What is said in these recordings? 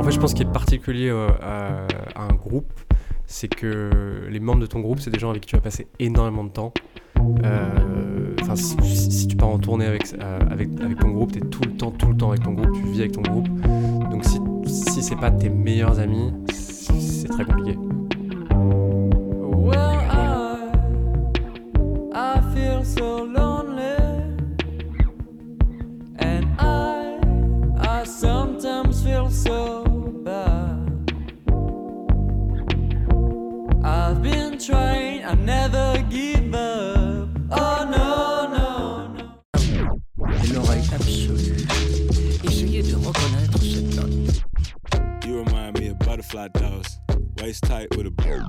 En fait, je pense qu'il est particulier euh, à, un groupe, c'est que les membres de ton groupe, c'est des gens avec qui tu vas passer énormément de temps. Euh, Enfin, si, tu pars en tournée avec, euh, avec, ton groupe, t'es tout le temps, tout le temps avec ton groupe, tu vis avec ton groupe. Donc si, si c'est pas tes meilleurs amis, c'est très compliqué. Waist tight with a bow.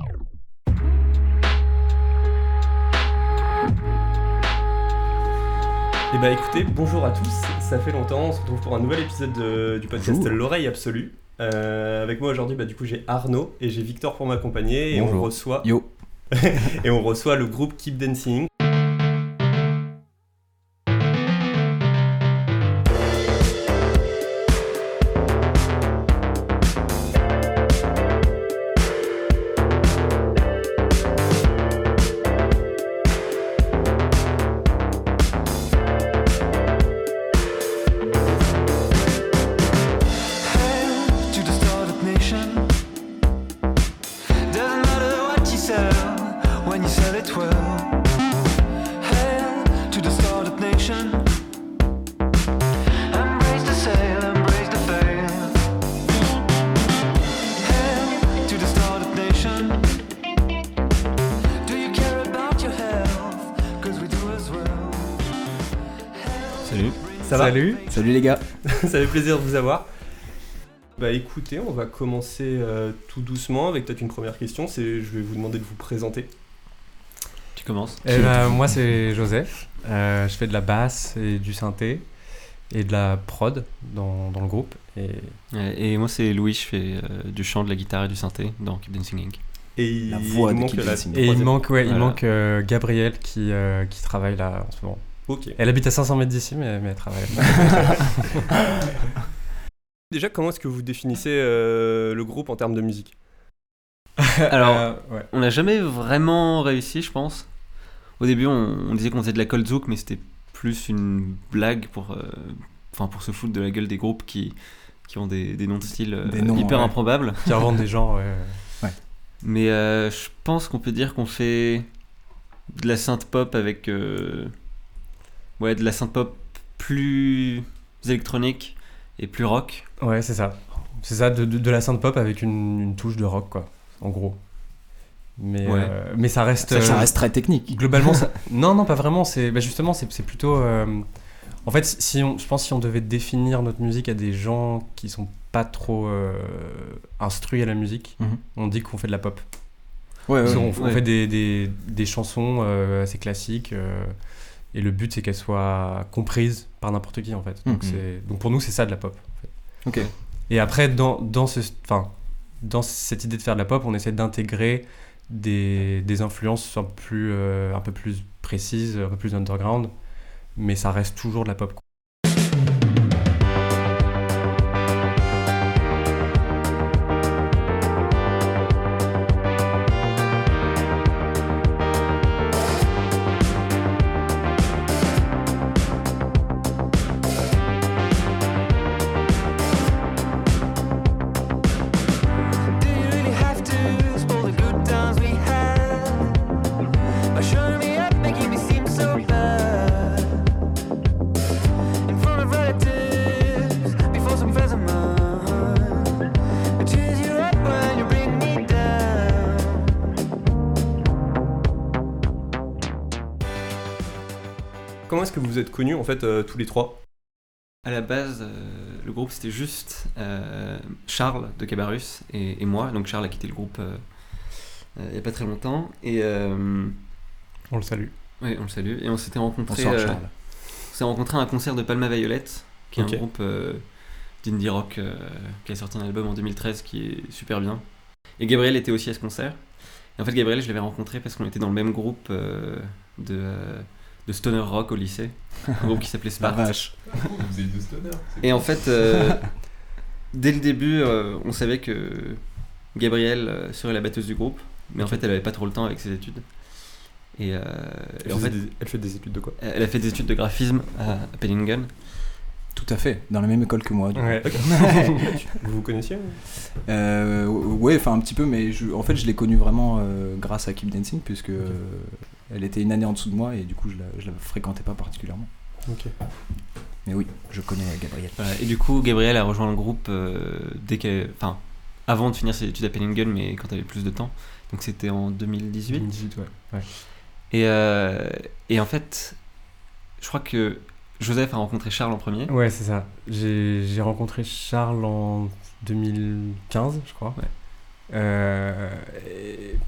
Et bah écoutez, bonjour à tous, ça fait longtemps, on se retrouve pour un nouvel épisode de- du podcast. L'oreille absolue. Euh, avec moi aujourd'hui, bah, du coup j'ai Arnaud et j'ai Victor pour m'accompagner et on reçoit Yo. et on reçoit le groupe Keep Dancing. Va Salut Salut les gars. Ça fait plaisir de vous avoir. Bah écoutez, on va commencer euh, tout doucement avec peut-être une première question, c'est je vais vous demander de vous présenter. Tu commences Eh ben, moi c'est Joseph, Euh, je fais de la basse et du synthé et de la prod dans, dans le groupe. Et moi c'est Louis, je fais euh, du chant, de la guitare et du synthé dans Keep Dancing Inc. Et il La voix de manque Keep la Dancing. Et il troisième. manque, ouais, il Voilà. manque euh, Gabrielle qui, euh, qui travaille là en ce moment. Elle habite à 500 mètres d'ici, mais, mais elle travaille. Déjà, comment est-ce que vous définissez euh, le groupe en termes de musique Alors, Euh, ouais. on n'a jamais vraiment réussi, je pense. Au début, on, on disait qu'on faisait de la cold zouk, mais c'était plus une blague pour, euh, enfin, pour se foutre de la gueule des groupes qui, qui ont des, des noms de style euh, Des noms, hyper ouais. improbables. Qui revendent des genres, ouais. Mais euh, je pense qu'on peut dire qu'on fait de la synth pop avec euh, ouais de la synth pop plus électronique et plus rock. Ouais, c'est ça. C'est ça, de, de, de la synth pop avec une, une touche de rock, quoi, en gros. Mais, Ouais. euh, mais ça reste. Ça, ça euh, reste très technique. Globalement, ça... non, non, pas vraiment. C'est bah, justement, c'est plutôt. euh, En fait, si on, je pense si on devait définir notre musique à des gens qui sont pas trop euh, instruits à la musique, Mhm. on dit qu'on fait de la pop. Ouais, ouais. on, ouais. fait des, des, des chansons euh, assez classiques. euh, et le but, c'est qu'elles soient comprises par n'importe qui, en fait. Donc, Mhm. donc pour nous, c'est ça de la pop. Et après, dans, dans, ce, enfin, dans cette idée de faire de la pop, on essaie d'intégrer des, des influences un, plus, euh, un peu plus précises, un peu plus underground, mais ça reste toujours de la pop. Êtes connus en fait euh, tous les trois À la base, euh, le groupe c'était juste euh, Charles de Cabarus et, et moi. Donc Charles a quitté le groupe euh, il y a pas très longtemps et euh, On le salue. ouais, on le salue et on s'était rencontrés. Bonsoir euh, Charles. On s'est rencontrés à un concert de Palma Violette, qui est un groupe euh, d'indie rock euh, qui a sorti un album en 2013 qui est super bien. Et Gabriel était aussi à ce concert. Et en fait, Gabriel, je l'avais rencontré parce qu'on était dans le même groupe euh, de, euh, de stoner rock au lycée, un groupe qui s'appelait La Spart. vache. Et en fait, euh, dès le début, euh, on savait que Gabrielle euh, serait la batteuse du groupe, mais en fait, elle avait pas trop le temps avec ses études. Et, euh, et Elle, en fait des, elle fait des études de quoi? Elle a fait des études de graphisme à, à Penningen. Tout à fait, dans la même école que moi. du coup. Ouais. Vous vous connaissiez Euh, ouais, enfin un petit peu, mais je- en fait je l'ai connue vraiment euh, grâce à Keep Dancing, puisque euh, elle était une année en dessous de moi et du coup je la, je la fréquentais pas particulièrement. Ok. Mais oui, je connais Gabriel. Voilà, et du coup, Gabrielle a rejoint le groupe euh, dès qu'elle, enfin, avant de finir ses études à Penningen, mais quand elle avait plus de temps. Donc c'était en 2018. 2018, ouais. ouais. Et, euh, et en fait, je crois que Joseph a rencontré Charles en premier. Ouais, c'est ça. J'ai j'ai rencontré Charles en 2015, je crois. Ouais. Euh,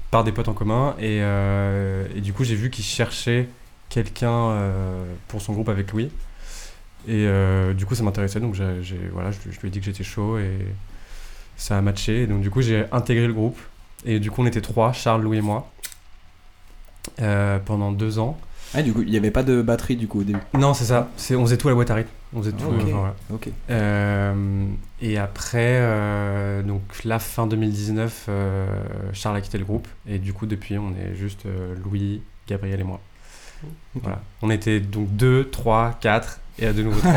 par des potes en commun. Et, euh, et du coup, j'ai vu qu'il cherchait quelqu'un euh, pour son groupe avec Louis. Et du coup, ça m'intéressait. Donc, j'ai, voilà, je, je lui ai dit que j'étais chaud et ça a matché. Et donc, du coup, j'ai intégré le groupe. Et du coup, on était trois, Charles, Louis et moi, pendant deux ans. Ah, du coup, il n'y avait pas de batterie du coup au début. Non, c'est ça. C'est, on faisait tout à la boîte à rythme. On faisait tout. Ok. enfin, voilà. Ok. Euh, et après, euh, donc la fin 2019, euh, Charles a quitté le groupe. Et du coup, depuis, on est juste euh, Louis, Gabriel et moi. Voilà. On était donc 2, 3, 4 et à de nouveau 3.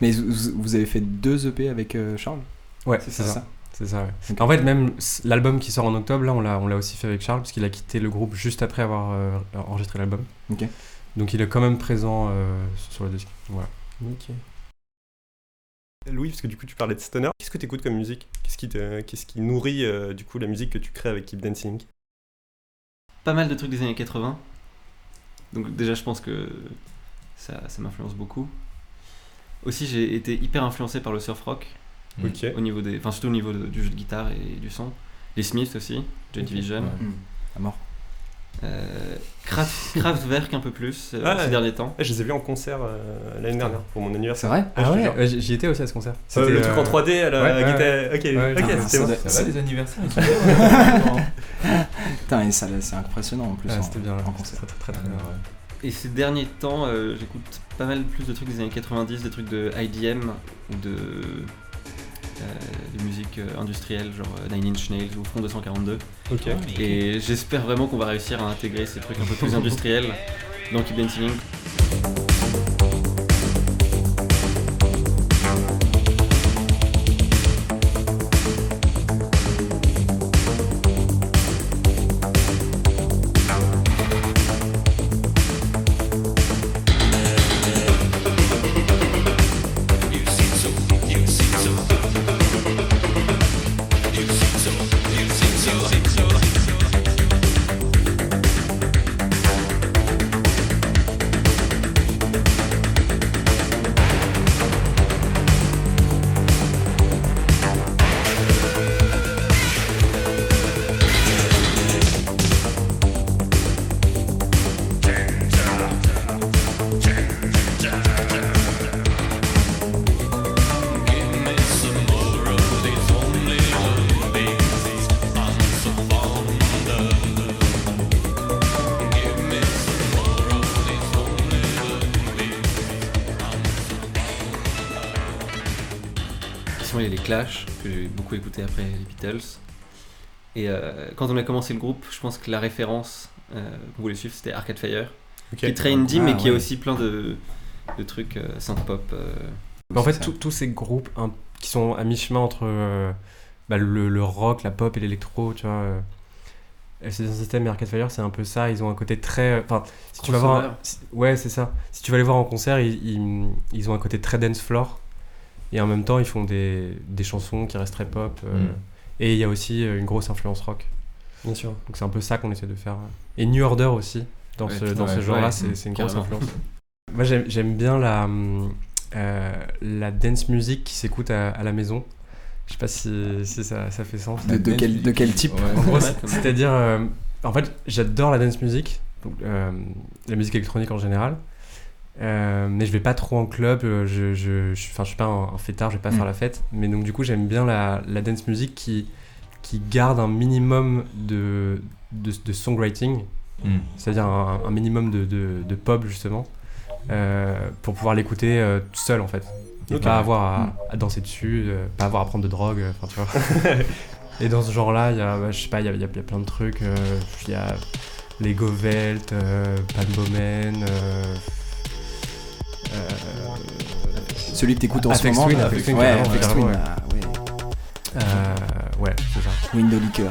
Mais vous, vous avez fait deux EP avec euh, Charles? Ouais, c'est ça. C'est ça, ouais. En fait, même l'album qui sort en octobre, là, on l'a, on l'a aussi fait avec Charles, parce qu'il a quitté le groupe juste après avoir euh, enregistré l'album. Donc il est quand même présent euh, sur le disque. Voilà. Ok. Louis, parce que du coup tu parlais de stoner, qu'est-ce que tu écoutes comme musique? Qu'est-ce qui, te- qu'est-ce qui nourrit euh, du coup la musique que tu crées avec Keep Dancing? Pas mal de trucs des années 80. Donc déjà, je pense que ça, ça m'influence beaucoup. Aussi, j'ai été hyper influencé par le surf rock, Ok. au niveau des, enfin surtout au niveau de- du jeu de guitare et du son. Les Smiths aussi, Joy Division. Hmm. À mort. Euh, Kraft- Kraftwerk un peu plus euh, Ah, ces ouais. derniers temps. Je les ai vus en concert euh, l'année dernière pour mon C'est anniversaire. vrai Ah, ouais, j'y étais aussi à ce concert. Euh, le C'était, truc en euh, 3D à la ouais, ouais, guitare. Ok, c'était va, les anniversaires. Putain, et ça, c'est impressionnant en plus. En- c'était bien. en concert. C'était très très, très bien. Et ces derniers temps, euh, j'écoute pas mal plus de trucs des années 90, des trucs de IDM ou de, euh, de musique euh, industrielle, genre euh, Nine Inch Nails ou Front 242. Ok. Et j'espère vraiment qu'on va réussir à intégrer ces trucs un peu plus industriels dans Keep Dancing. Clash, que j'ai beaucoup écouté après les Beatles. Et euh, quand on a commencé le groupe, je pense que la référence euh, qu'on voulait suivre, c'était Arcade Fire. Ok. Qui est très indie, Ah, mais qui a aussi plein de, de trucs euh, synth-pop. euh. Bah, en fait, tous- tous ces groupes un- qui sont à mi-chemin entre euh, bah, le, le rock, la pop et l'électro, tu vois. Euh, LCD System et Arcade Fire, c'est un peu ça. Ils ont un côté très. Enfin, si tu vas voir. un- ouais, c'est ça. Si tu vas les voir en concert, ils, ils, ils ont un côté très dance floor. Et en même temps, ils font des, des chansons qui restent très pop. euh, Mm. Et il y a aussi euh, une grosse influence rock. Bien sûr. Donc c'est un peu ça qu'on essaie de faire. Et New Order aussi, dans Ouais, ce, dans ce ouais, genre-là, ouais, c'est c'est une grosse influence. Moi j'aime j'aime bien la, euh, la dance music qui s'écoute à, à la maison. Je sais pas si, si ça, ça fait sens. De, de quel, de quel type? En gros, c'est- c'est-à-dire, euh, en fait, j'adore la dance music, donc, euh, la musique électronique en général, Euh, mais je vais pas trop en club. euh, Je, je, je, je suis pas un, un fêtard, je vais pas Mm. faire la fête. Mais donc du coup, j'aime bien la, la dance music qui qui garde un minimum de de, de songwriting, Hmm. c'est-à-dire un, un minimum de, de, de pop justement, euh, pour pouvoir l'écouter euh, tout seul en fait. Pas avoir à, à danser dessus, pas avoir à prendre de drogue, enfin tu vois. Et dans ce genre-là, il y a, bah, je sais pas, il y a, y a- y a plein de trucs. Il y a Lego Velt, Palmbomen, euh, euh, Celui que t'écoutes en ce moment. Twin, Twin, ouais, carrément, Twin, ouais. ouais. euh, ouais, c'est ça. Window Liquor.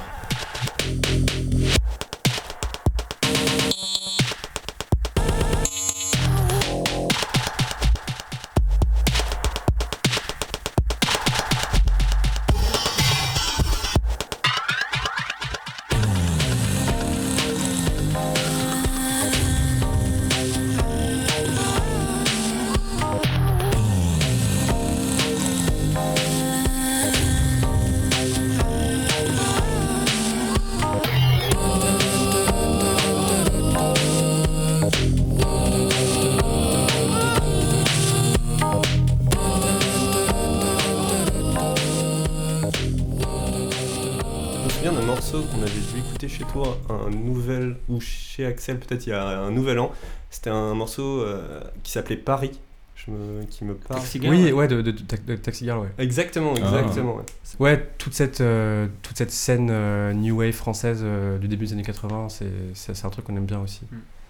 Chez toi, un nouvel, ou chez Axel peut-être il y a un nouvel an. C'était un morceau euh, qui s'appelait Paris, je me- qui me parle. Taxi Girl, Oui, ouais. ouais, de, de, de, Ta- de Taxi Girl, ouais. Exactement, exactement. ouais. Ouais, toute cette, euh, toute cette scène euh, New Wave française euh, du début des années 80, c'est, c'est, c'est un truc qu'on aime bien aussi.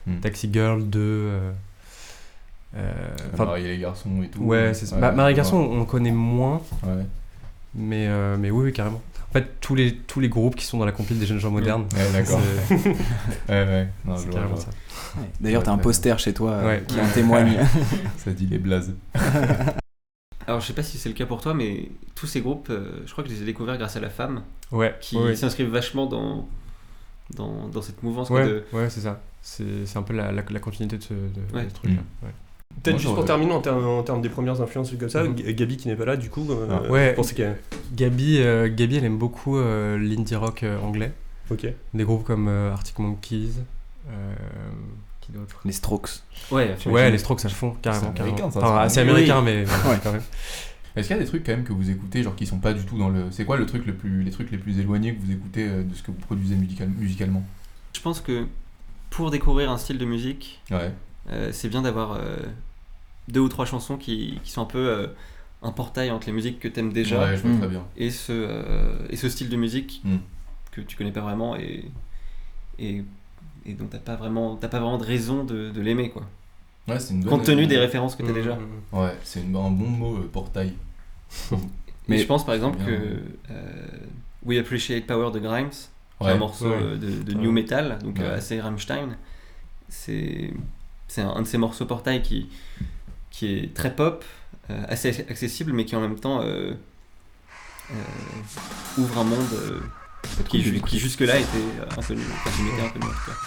Mm. Taxi Girl 2. euh, euh, enfin, Marie et les garçons et tout. ouais, c'est ça. Ouais, Bah, Marie. Garçon, on connaît moins, Ouais. mais, euh, mais oui, oui, carrément. En fait, tous les, tous les groupes qui sont dans la compile des jeunes gens modernes, Ouais, d'accord. Ouais, ouais. C'est carrément ça. Ouais. D'ailleurs, t'as un Ouais, poster chez toi euh, Ouais. qui en témoigne. Ça dit les blazes. Alors je sais pas si c'est le cas pour toi, mais tous ces groupes, euh, je crois que je les ai découverts grâce à la femme, Ouais, qui ouais, ouais. s'inscrivent vachement dans, dans, dans cette mouvance. Ouais, de- ouais, c'est ça. C'est, c'est un peu la, la, la continuité de ce, de, de Ouais. ce truc-là. Mm. Peut-être juste pour terminer en, termes- en termes des premières influences comme ça. G- Gabi qui n'est pas là, du coup, euh, Ah. Ouais. vous pensez qu'elle. Gabi, euh, Gabi, elle aime beaucoup euh, l'indie rock euh, anglais. Ok. Des groupes comme euh, Arctic Monkeys. euh, qui d'autre Les Strokes. Ouais, Ouais, les Strokes, ça le font carrément. C'est américain, ça, Enfin, c'est américain, mais Ouais. quand même. Est-ce qu'il y a des trucs quand même que vous écoutez, genre qui sont pas du tout dans le. C'est quoi le truc le plus, les trucs les plus éloignés que vous écoutez de ce que vous produisez musical- musicalement? Je pense que pour découvrir un style de musique, Ouais. euh, c'est bien d'avoir euh, deux ou trois chansons qui, qui sont un peu euh, un portail entre les musiques que t'aimes déjà Ouais, je vois Mm. très bien. et, ce, euh, et ce style de musique Mm. que tu connais pas vraiment et, et, et dont t'as pas vraiment t'as pas vraiment de raison de, de l'aimer quoi. Ouais, c'est une bonne. Compte tenu des références que t'as déjà. Mm, Ouais, c'est un bon mot, euh, portail. Mais je pense par exemple Bien. que euh, We Appreciate Power de Grimes, qui est Ouais. un morceau Ouais. de, de Ouais. new metal, donc euh, assez Rammstein, c'est c'est un, un de ces morceaux portail qui, qui est très pop, euh, assez accessible, mais qui en même temps euh, euh, ouvre un monde euh, qui, ju- qui jusque-là était inconnu, enfin qui m'était inconnu en tout cas.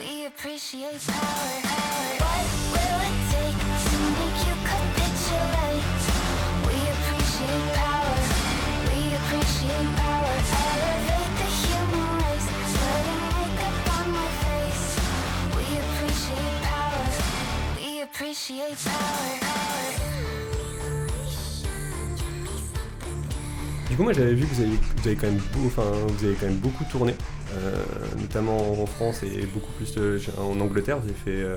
We appreciate power. Appreciate power. Du coup, moi j'avais vu que vous avez, vous avez, quand, même beau- enfin, vous avez quand même beaucoup tourné, euh, notamment en France et beaucoup plus euh, en Angleterre. Vous avez fait euh,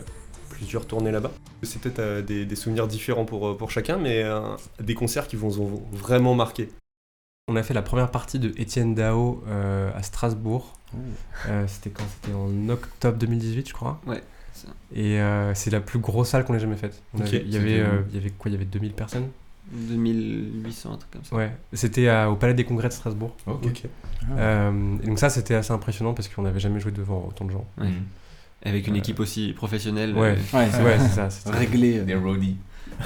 plusieurs tournées là-bas. C'est peut-être euh, des, des souvenirs différents pour, pour chacun, mais euh, des concerts qui vous ont vraiment marqué. On a fait la première partie de Étienne Dao euh, à Strasbourg. Oh. C'était quand? C'était en octobre 2018, je crois. Ouais. Et euh, c'est la plus grosse salle qu'on ait jamais faite. On il, y c'était avait, euh, il y avait quoi Il y avait 2000 personnes? 2800, un truc comme ça. Ouais. C'était à- au Palais des Congrès de Strasbourg. Ok. Ok. Euh, et donc ça, c'était assez impressionnant parce qu'on n'avait jamais joué devant autant de gens. Ouais. Mm. Avec une Euh, équipe aussi professionnelle. Ouais. euh, Ouais, c'est Ouais, c'est ça. réglé. euh. Des roadies.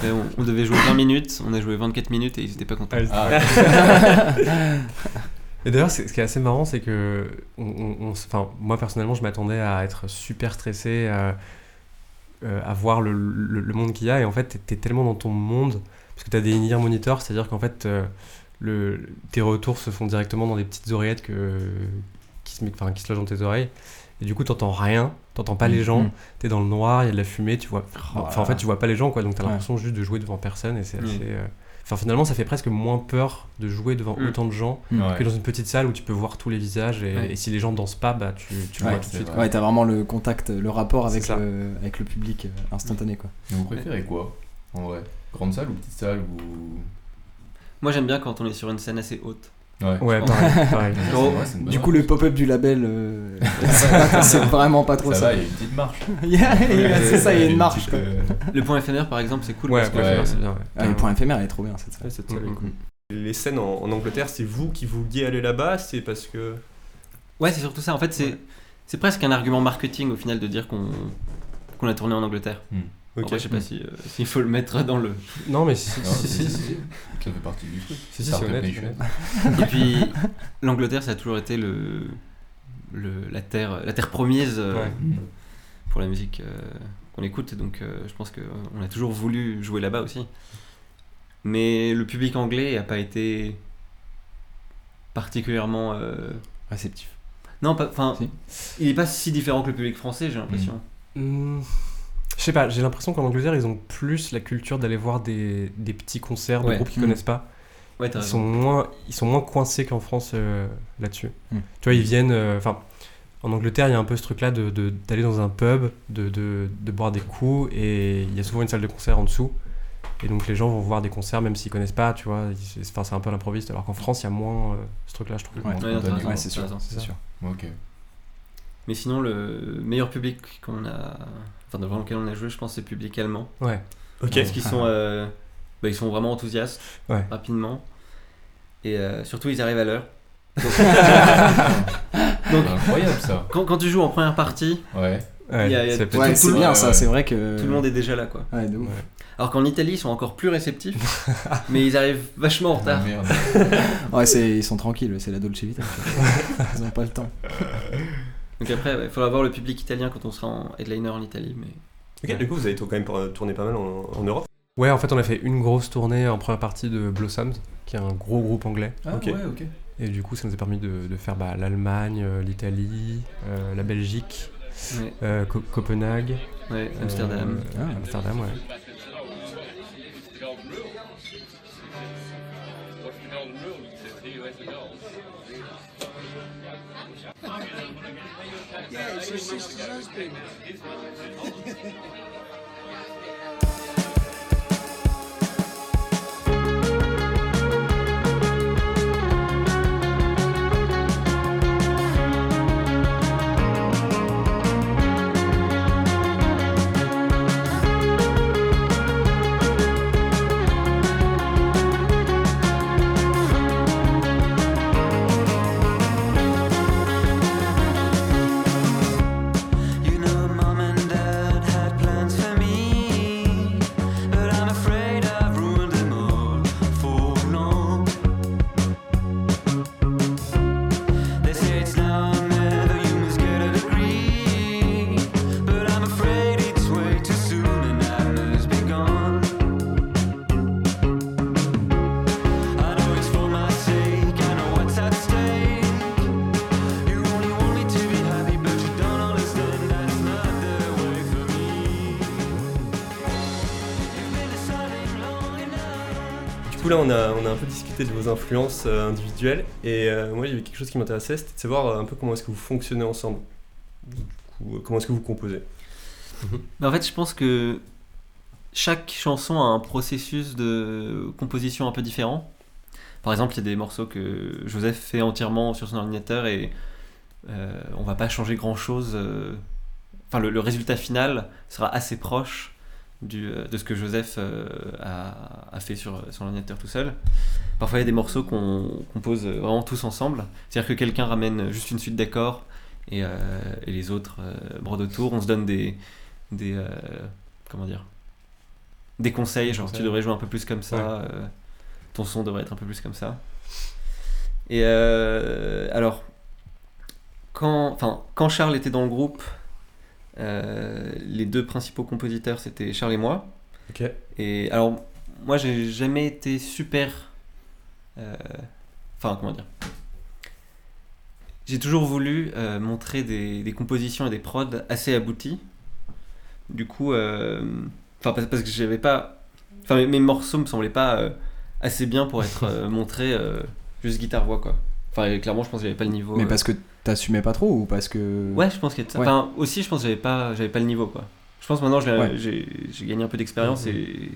euh, on, on devait jouer 20 minutes, on a joué 24 minutes et ils étaient pas contents. Ah, Et d'ailleurs, ce qui est assez marrant, c'est que on, moi personnellement, je m'attendais à être super stressé, à, euh, à voir le, le- le monde qu'il y a. Et en fait, t'es- t'es tellement dans ton monde, parce que t'as des in-ear monitors, c'est-à-dire qu'en fait, euh, le, tes retours se font directement dans des petites oreillettes que, qui, se, qui se logent dans tes oreilles. Et du coup, t'entends rien, t'entends pas les gens, Mm. t'es dans le noir, il y a de la fumée, tu vois. Oh Enfin, en fait, tu vois pas les gens, quoi. Donc, t'as Ouais. l'impression juste de jouer devant personne. Et c'est Mm. assez. euh, Enfin, finalement, ça fait presque moins peur de jouer devant Mm. autant de gens Ouais. que dans une petite salle où tu peux voir tous les visages. Et, Ouais. et si les gens dansent pas, bah, tu, tu Ouais, vois tout de suite. vrai. Ouais, t'as vraiment le contact, le rapport avec, le, avec le public euh, instantané quoi. Mais vous préférez quoi En vrai? Grande salle ou petite salle ou. Moi j'aime bien quand on est sur une scène assez haute. Ouais. Ouais, pareil. vrai, Du coup, le pop-up du label, euh, c'est vraiment pas trop ça ça. va, il y a une petite marche. Il il c'est ça, il y a une marche petite, quoi. euh, Le point éphémère par exemple c'est cool Ouais, parce que ouais, ouais. c'est bien. ouais. Ah, le point éphémère, elle est trop bien cette Ouais, salle. cette salle est Mhm. cool. Les scènes en, en Angleterre, c'est vous qui vouliez aller là-bas C'est parce que. Ouais, c'est surtout ça. En fait, c'est Ouais. c'est presque un argument marketing au final de dire qu'on qu'on a tourné en Angleterre. En Ok. vrai, je sais pas si, euh, s'il faut le mettre dans le. Non, mais si, non, si, si, si, si, si. si. Ça fait partie du truc. Si, si, c'est honnête. Et puis, l'Angleterre, ça a toujours été le, le la terre la terre promise euh, Ouais. Pour la musique euh, qu'on écoute. Donc, euh, je pense qu'on a toujours voulu jouer là-bas aussi. Mais le public anglais a pas été particulièrement. euh, Réceptif. Non. Enfin, Si. il est pas si différent que le public français, j'ai l'impression. Hmm, Je sais pas, j'ai l'impression qu'en Angleterre, ils ont plus la culture d'aller voir des, des petits concerts de Ouais. groupes qu'ils Mm. connaissent pas. Ouais, t'as Ils raison. sont, moins, ils sont moins coincés qu'en France euh, là-dessus. Mm. Tu vois, ils viennent. euh, Enfin, en Angleterre, il y a un peu ce truc-là d'aller de, d'aller dans un pub, de, de, de boire des coups, et il y a souvent une salle de concert en dessous. Et donc les gens vont voir des concerts même s'ils connaissent pas, tu vois. ils- Enfin, c'est un peu l'improviste. Alors qu'en France, il y a moins euh, ce truc-là, je trouve. Ouais. Ouais, t'as Spontané. raison, Ouais, c'est t'as sûr, raison. c'est sûr. Ok. Mais sinon, le meilleur public qu'on a. Enfin, devant lequel on a joué, je pense, c'est public allemand. Ouais. Ok. Parce qu'ils sont, euh, bah, ils sont vraiment enthousiastes, Ouais. rapidement. Et euh, surtout, ils arrivent à l'heure. Donc, incroyable ça. Quand, quand tu joues en première partie, Ouais. Ouais, y a- il y a c'est tout- Ouais, peut-être- c'est le- bien ouais, ça, ouais. c'est vrai que. tout le monde est déjà là, quoi. Ouais, de ouf. Ouais. Alors qu'en Italie, ils sont encore plus réceptifs, mais ils arrivent vachement en retard. Ah, merde. Ouais, c'est- ils sont tranquilles, c'est la Dolce Vita. Ils ont pas le temps. Donc après, il faudra voir le public italien quand on sera en headliner en Italie. Mais... Ok, du coup, vous avez quand même tourné pas mal en, en Europe. Ouais, en fait, on a fait une grosse tournée en première partie de Blossoms, qui est un gros groupe anglais. Ah, Ok. ouais, ok. Et du coup, ça nous a permis de, de faire bah, l'Allemagne, euh, l'Italie, euh, la Belgique, Ouais, euh, Co- Copenhague, ouais, Amsterdam. euh, Ah. Amsterdam, ouais. It's your sister's husband. On a, on a un peu discuté de vos influences euh, individuelles. Et euh, moi, il y avait quelque chose qui m'intéressait, c'était de savoir euh, un peu comment est-ce que vous fonctionnez ensemble. Comment est-ce que vous composez? Mais en fait, je pense que chaque chanson a un processus de composition un peu différent. Par exemple, il y a des morceaux que Joseph fait entièrement sur son ordinateur et on va pas changer grand chose. Enfin, le résultat final sera assez proche du, euh, de ce que Joseph euh, a, a fait sur son ordinateur tout seul. Parfois, il y a des morceaux qu'on compose vraiment tous ensemble. C'est-à-dire que quelqu'un ramène juste une suite d'accords et, euh, et les autres euh, brodent autour. On se donne des, des euh, comment dire des conseils genre tu devrais jouer un peu plus comme ça Ouais. ton son devrait être un peu plus comme ça et alors quand Charles était dans le groupe euh, les deux principaux compositeurs c'était Charles et moi Ok. et alors moi j'ai jamais été super euh, enfin comment dire? J'ai toujours voulu euh, montrer des, des compositions et des prods assez aboutis. Du coup, euh, enfin parce, parce que j'avais pas, enfin mes, mes morceaux me semblaient pas euh, assez bien pour être euh, montrés euh, juste guitare voix quoi. Enfin clairement, je pense que j'avais pas le niveau. Mais euh, parce que t'assumais pas trop ou parce que. Ouais, je pense qu'il y a de ça. Ouais. Enfin, aussi, je pense que j'avais pas, j'avais pas le niveau, quoi. Je pense maintenant, j'ai Ouais. gagné un peu d'expérience et,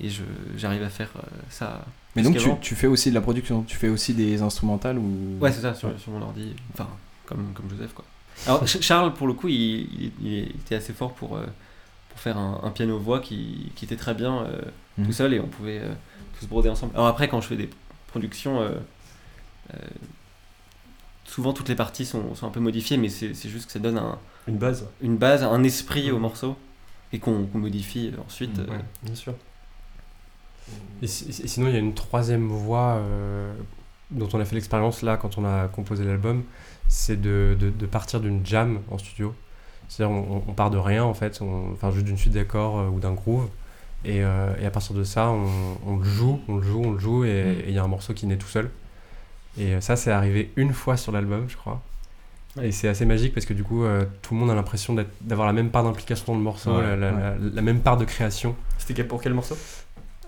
et je, j'arrive à faire euh, ça. Mais donc tu, tu fais aussi de la production, tu fais aussi des instrumentales ou. Ouais, c'est ça, sur, sur mon ordi. Enfin, comme, comme Joseph, quoi. Alors, Ch- Charles, pour le coup, il, il- il était assez fort pour, euh, pour faire un, un piano-voix qui, qui était très bien euh, Mhm. tout seul et on pouvait euh, tous broder ensemble. Alors, après, quand je fais des productions. Souvent, toutes les parties sont, sont un peu modifiées, mais c'est juste que ça donne un, Une base. une base, un esprit au morceau et qu'on modifie ensuite. Mm, euh, ouais. Bien sûr. Et, si- et sinon, il y a une troisième voie euh, dont on a fait l'expérience là quand on a composé l'album, c'est de, de- de partir d'une jam en studio. C'est-à-dire, on, on part de rien en fait, on- enfin juste d'une suite d'accords euh, ou d'un groove. Et, euh, et à partir de ça, on, on le joue, on le joue, on le joue, et Mm. et il y a un morceau qui naît tout seul. Et euh, ça, c'est arrivé une fois sur l'album, je crois. Et c'est assez magique parce que du coup, euh, tout le monde a l'impression d'avoir la même part d'implication dans le morceau, Ouais, la, la- ouais. la- la même part de création. C'était pour quel morceau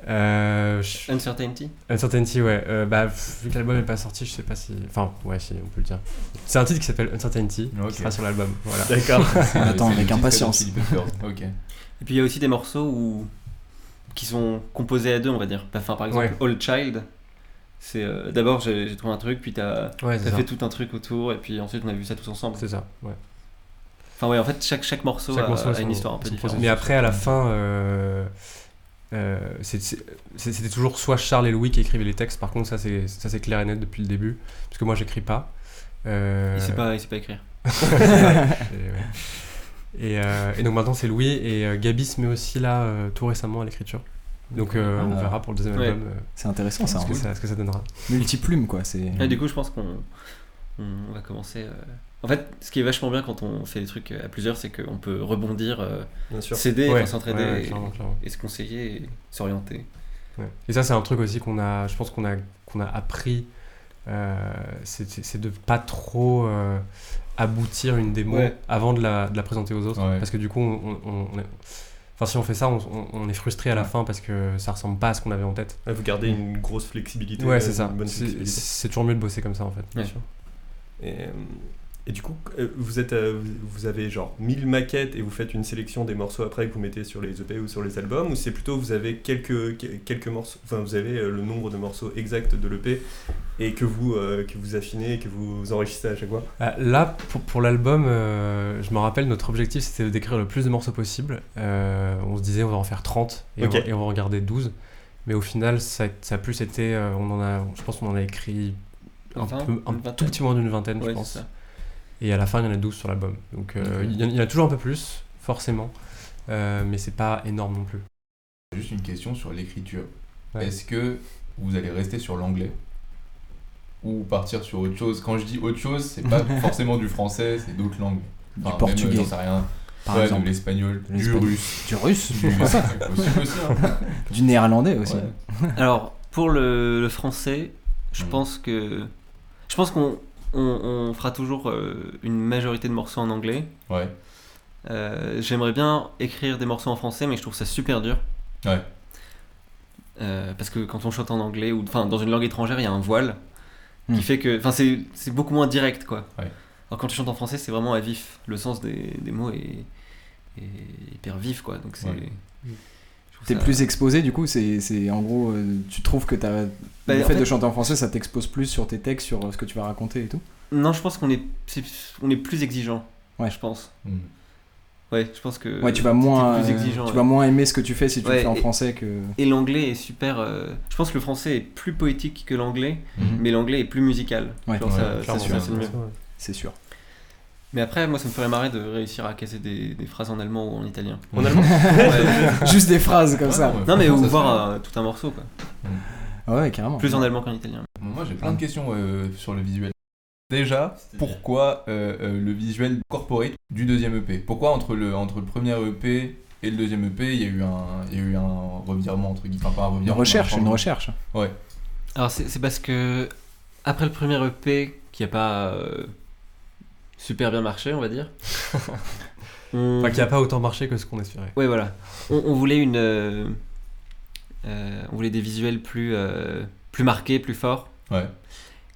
Euh, je- Uncertainty. Uncertainty, ouais. Euh, bah, pff, vu que l'album n'est pas sorti, je sais pas si. Enfin, ouais, si, on peut le dire. C'est un titre qui s'appelle Uncertainty, Ok. qui sera sur l'album. Voilà. D'accord. On attend avec impatience. Ok. Et puis il y a aussi des morceaux où... qui sont composés à deux, on va dire. Enfin, par exemple, All Child. C'est euh, d'abord j'ai trouvé un truc, puis t'as Ouais, fait tout un truc autour, et puis ensuite on a vu ça tous ensemble. C'est ça, ouais. Enfin ouais, en fait chaque chaque morceau Chaque a, morceau a son- une histoire un peu différente. Mais après, à la fin, euh, euh, c'était toujours soit Charles et Louis qui écrivaient les textes. Par contre, ça c'est ça c'est clair et net depuis le début, parce que moi j'écris pas. Il sait pas, il sait pas écrire. et, ouais. Et, et donc maintenant c'est Louis et Gabi se met aussi là tout récemment à l'écriture. Donc euh, on Ah. verra pour le deuxième Ouais. album euh, C'est intéressant ça. ce, que hein. ça, ce que ça donnera. Multiplume quoi, c'est. Et du coup, je pense qu'on on va commencer. euh, En fait, ce qui est vachement bien quand on fait des trucs à plusieurs, c'est qu'on peut rebondir, euh, s'aider, Ouais, s'entraider ouais, ouais, et- se conseiller et s'orienter. Ouais. Et ça, c'est un truc aussi qu'on a, je pense qu'on a, qu'on a appris, euh, c'est de pas trop euh, aboutir une démo Ouais. avant de la, de la présenter aux autres. Ouais. Parce que du coup, on, on- on est- enfin, si on fait ça, on, est frustré à la fin parce que ça ressemble pas à ce qu'on avait en tête. Ouais, Vous gardez une grosse flexibilité. Ouais, c'est ça. C'est toujours mieux de bosser comme ça en fait. Ouais. Et, euh, et du coup, euh, vous, êtes, euh, vous- avez genre 1000 maquettes et vous faites une sélection des morceaux après que vous mettez sur les EP ou sur les albums Ou c'est plutôt vous avez quelques, que- quelques morceaux, enfin vous avez euh, le nombre de morceaux exact de l'EP et que vous, euh, que vous affinez et que vous enrichissez à chaque fois? Euh, Là, pour, pour l'album, euh, je me rappelle, notre objectif c'était d'écrire le plus de morceaux possible. Euh, on se disait on va en faire 30 et, on, va, et on va en garder 12. Mais au final, ça, ça a plus été. on en a, je pense qu'on en a écrit un, peu- tout petit moins d'une vingtaine, je pense. Et à la fin, il y en a 12 sur l'album. Donc euh, il y, en- il y en a toujours un peu plus, forcément. Euh, mais c'est pas énorme non plus. Juste une question sur l'écriture. Ouais. Est-ce que vous allez rester sur l'anglais ou partir sur autre chose? Quand je dis autre chose, c'est pas forcément du français, c'est d'autres langues. Du Enfin, même, portugais, sais rien. par ouais, exemple. de l'espagnol, du russe. Du russe, Du aussi. hein. du néerlandais aussi. Ouais. Alors, pour le, le français, je Mm. pense que. Je pense qu'on on, on fera toujours euh, une majorité de morceaux en anglais. Ouais. Euh, J'aimerais bien écrire des morceaux en français, mais je trouve ça super dur. Ouais. Euh, parce que quand on chante en anglais, ou enfin dans une langue étrangère, il y a un voile qui Mm. fait que. Enfin, c'est c'est beaucoup moins direct, quoi. Ouais. Alors quand tu chantes en français, c'est vraiment à vif. Le sens des, des mots est, est hyper vif, quoi. Donc c'est. Ouais. T'es ça- plus exposé du coup, c'est c'est- en gros, euh, tu trouves que t'as Bah, le en fait, fait- de chanter en français, ça t'expose plus sur tes textes, sur ce que tu vas raconter et tout. Non, je pense qu'on est, on est plus exigeant. Ouais. Je pense. Mm. Ouais, je pense que. Ouais, tu vas moins, plus exigeant. tu ouais. vas moins aimer ce que tu fais si tu Ouais, le fais en et- français que. Et l'anglais est super. euh, Je pense que le français est plus poétique que l'anglais, Mhm. mais l'anglais est plus musical. Ouais, Genre, ouais, ça. C'est sûr. Mais après, moi, ça me ferait marrer de réussir à casser des, des phrases en allemand ou en italien. En allemand Ouais. Juste des phrases comme Ouais, ça. ouais, non, mais ou voir euh, tout un morceau, quoi. Ah ouais, carrément. Plus en allemand qu'en italien. Moi j'ai plein de questions euh, sur le visuel. Déjà, pourquoi euh, euh, le visuel corporate du deuxième EP Pourquoi entre le, entre le premier EP et le deuxième EP, il y a eu un, il y a eu un revirement entre guillemets, enfin pas un Une revirement. recherche, mais un une recherche. Alors, c'est parce que après le premier EP qui a pas euh, super bien marché, on va dire. on... Enfin, qui a pas autant marché que ce qu'on espérait. Ouais, voilà. On, on voulait une. euh, euh, on voulait des visuels plus, euh, plus marqués, plus forts. Ouais.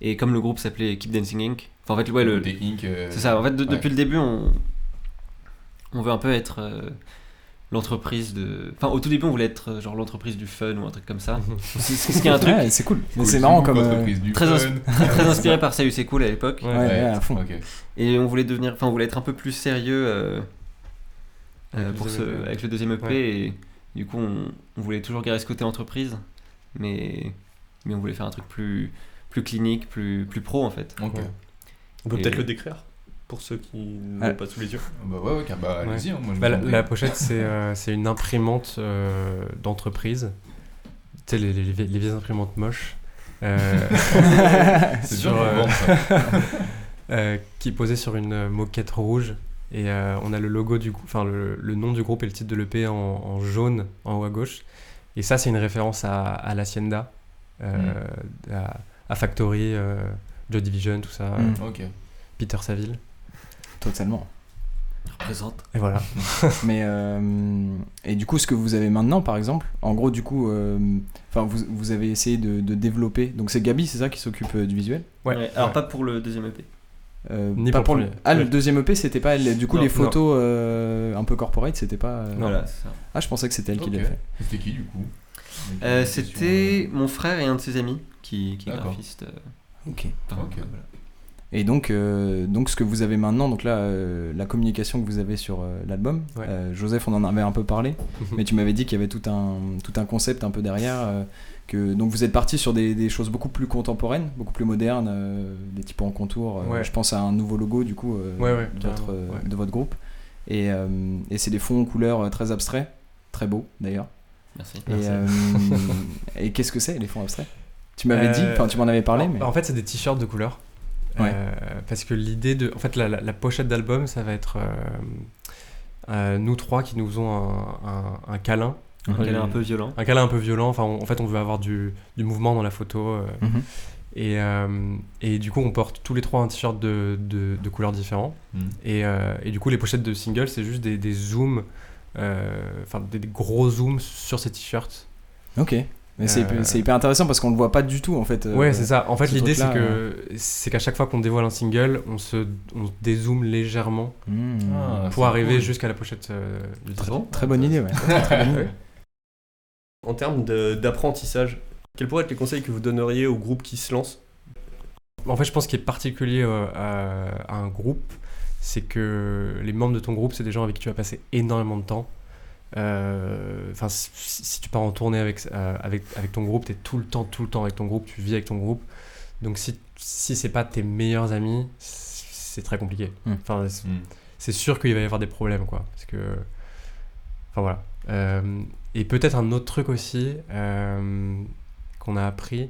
Et comme le groupe s'appelait Keep Dancing Inc. Enfin, en fait, ouais, le, c'est ça. En fait, de- ouais. depuis le début, on, on veut un peu être l'entreprise de. Enfin, au tout début, on voulait être euh, genre l'entreprise du fun ou un truc comme ça. C'est ce qui est un truc Ouais, c'est cool. Mais Cool, c'est marrant comme. euh, entreprise du très fun. ins- très inspiré par Salut c'est cool à l'époque. Ouais. Ouais, ouais, à fond. Ok. Et on voulait devenir, enfin, on voulait être un peu plus sérieux euh, Avec euh, le pour ce, deuxième EP. avec le deuxième EP. Ouais. Et du coup, on, on voulait toujours garder ce côté entreprise, mais, mais on voulait faire un truc plus, plus clinique, plus, plus pro en fait. Ok. Ouais. On peut Et- peut-être le décrire? Pour ceux qui ne l'ont pas sous les yeux. Bah ouais, ouais, bah Ouais. allez-y, hein, moi je Bah, la, pochette, c'est euh, c'est une imprimante euh, d'entreprise. Tu sais, les, les, les vieilles imprimantes moches. Euh, C'est dur euh, euh, qui est posée sur une moquette rouge. Et euh, on a le logo du groupe, enfin le, le nom du groupe et le titre de l'EP en, en jaune en haut à gauche. Et ça, c'est une référence à, à l'Hacienda, euh, à, à Factory, euh, Joy Division, tout ça, Mm. Ok. Peter Saville. Totalement. Représente. Et voilà. Mais euh, et du coup, ce que vous avez maintenant, par exemple, en gros, du coup, euh, enfin, vous, vous avez essayé de, de développer. Donc c'est Gabi, c'est ça, qui s'occupe euh, du visuel? Ouais. alors ouais. pas pour le deuxième EP. Euh, Ni pas pour le. Ah, le deuxième EP, c'était pas elle. Du coup, Non, les photos euh, un peu corporate, c'était pas. euh, Voilà, c'est ça. Ah, je pensais que c'était elle qui l'avait fait. C'était qui du coup? Euh, C'était mon frère et un de ses amis qui, qui est graphiste. euh, Ok. enfin, Ok. voilà. Et donc, euh, donc ce que vous avez maintenant, donc là, euh, la communication que vous avez sur euh, l'album, Ouais. euh, Joseph, on en avait un peu parlé, mais tu m'avais dit qu'il y avait tout un, tout un concept un peu derrière. euh, que, donc vous êtes parti sur des, des choses beaucoup plus contemporaines, beaucoup plus modernes, euh, des typos en contour. euh, Ouais. Je pense à un nouveau logo du coup euh, Ouais, ouais, de, votre, euh, de votre groupe. Et, euh, et c'est des fonds en couleurs très abstraits, très beaux d'ailleurs. Merci. Et, euh, qu'est-ce que c'est les fonds abstraits? Tu m'avais Euh, dit, enfin tu m'en avais parlé, en, mais. en fait, c'est des t-shirts de couleur. Ouais. Euh, parce que l'idée de. En fait, la, la- la pochette d'album, ça va être euh, euh, nous trois qui nous faisons un, un- un câlin. Mhm. Elle est un peu violent. Un câlin un peu violent. Enfin, on- en fait, on veut avoir du, du mouvement dans la photo. euh, Mhm. et, euh, et du coup, on porte tous les trois un t-shirt de, de, de couleurs différents. Hmm. Et, euh, et du coup, les pochettes de single, c'est juste des, des zooms. Enfin, des, des gros zooms sur ces t-shirts. Ok. Mais c'est Euh, c'est hyper intéressant parce qu'on le voit pas du tout en fait. euh, Ouais, c'est ça. En fait, ce l'idée, c'est que c'est qu'à chaque fois qu'on dévoile un single, on se on dézoome légèrement Mmh. Ah, pour arriver cool. jusqu'à la pochette euh, du Très, disque. très bonne idée, ouais. Très bonne idée. En termes d'apprentissage, quels pourraient être les conseils que vous donneriez aux groupes qui se lancent En fait, je pense qu'il est particulier euh, à, à un groupe, c'est que les membres de ton groupe, c'est des gens avec qui tu vas passer énormément de temps. Euh, Enfin, si, si tu pars en tournée avec, euh, avec, avec ton groupe, tu es tout le temps, tout le temps avec ton groupe, tu vis avec ton groupe. Donc, si, si c'est pas tes meilleurs amis, c'est très compliqué. Hmm. Enfin, c'est- Hmm. c'est sûr qu'il va y avoir des problèmes, quoi. Parce que. Enfin, voilà. Euh, et peut-être un autre truc aussi euh, qu'on a appris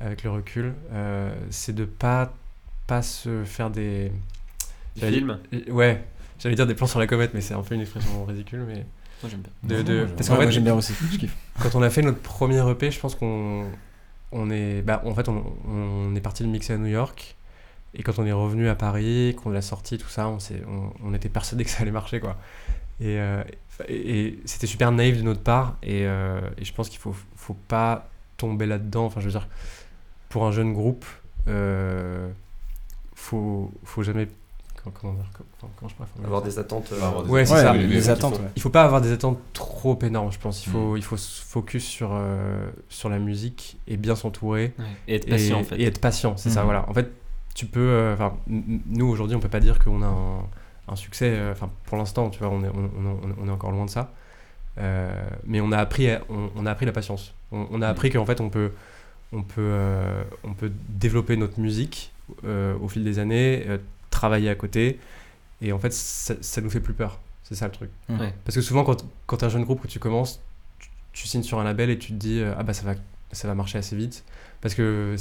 avec le recul, euh, c'est de pas, pas se faire des. Du J'allais- film Euh, Ouais, j'allais dire des plans sur la comète, mais c'est un peu une expression ridicule. Mais Moi j'aime bien. de, de- parce qu'en fait, j'aime bien aussi, je kiffe. quand on a fait notre premier EP, je pense qu'on on est, bah, en fait, on, on est parti de mixer à New York. Et quand on est revenu à Paris, qu'on l'a sorti, tout ça, on, s'est- on, on était persuadé que ça allait marcher, quoi. Et, euh, et, et c'était super naïf de notre part. Et, euh, et je pense qu'il faut, faut pas tomber là-dedans. Enfin, je veux dire, pour un jeune groupe, euh, faut, faut jamais. Comment, comment dire comment, comment je pourrais formuler Avoir ça des attentes euh, Avoir des Ouais, c'est Ouais, ça. les, les- attentes, ouais. il faut pas avoir des attentes trop énormes, je pense. Il faut, Mm. il faut se focus sur, euh, sur la musique et bien s'entourer. Et être patient et, en fait. et être patient, c'est ça, Mhm. voilà. En fait, tu peux. euh, Enfin, n- nous aujourd'hui, on peut pas dire qu'on a un, un succès. euh, Enfin, pour l'instant, tu vois, on est, on, on- on est encore loin de ça. Euh, mais on a appris, à- on, on a appris la patience. On, on a appris qu'en fait, on peut, on peut, euh, on peut développer notre musique euh, au fil des années, euh, travailler à côté, et en fait, ça, ça nous fait plus peur. C'est ça le truc. Ouais. Parce que souvent, quand, quand t'es un jeune groupe que tu commences, tu, tu signes sur un label et tu te dis euh, ah bah ça va, ça va marcher assez vite. Parce que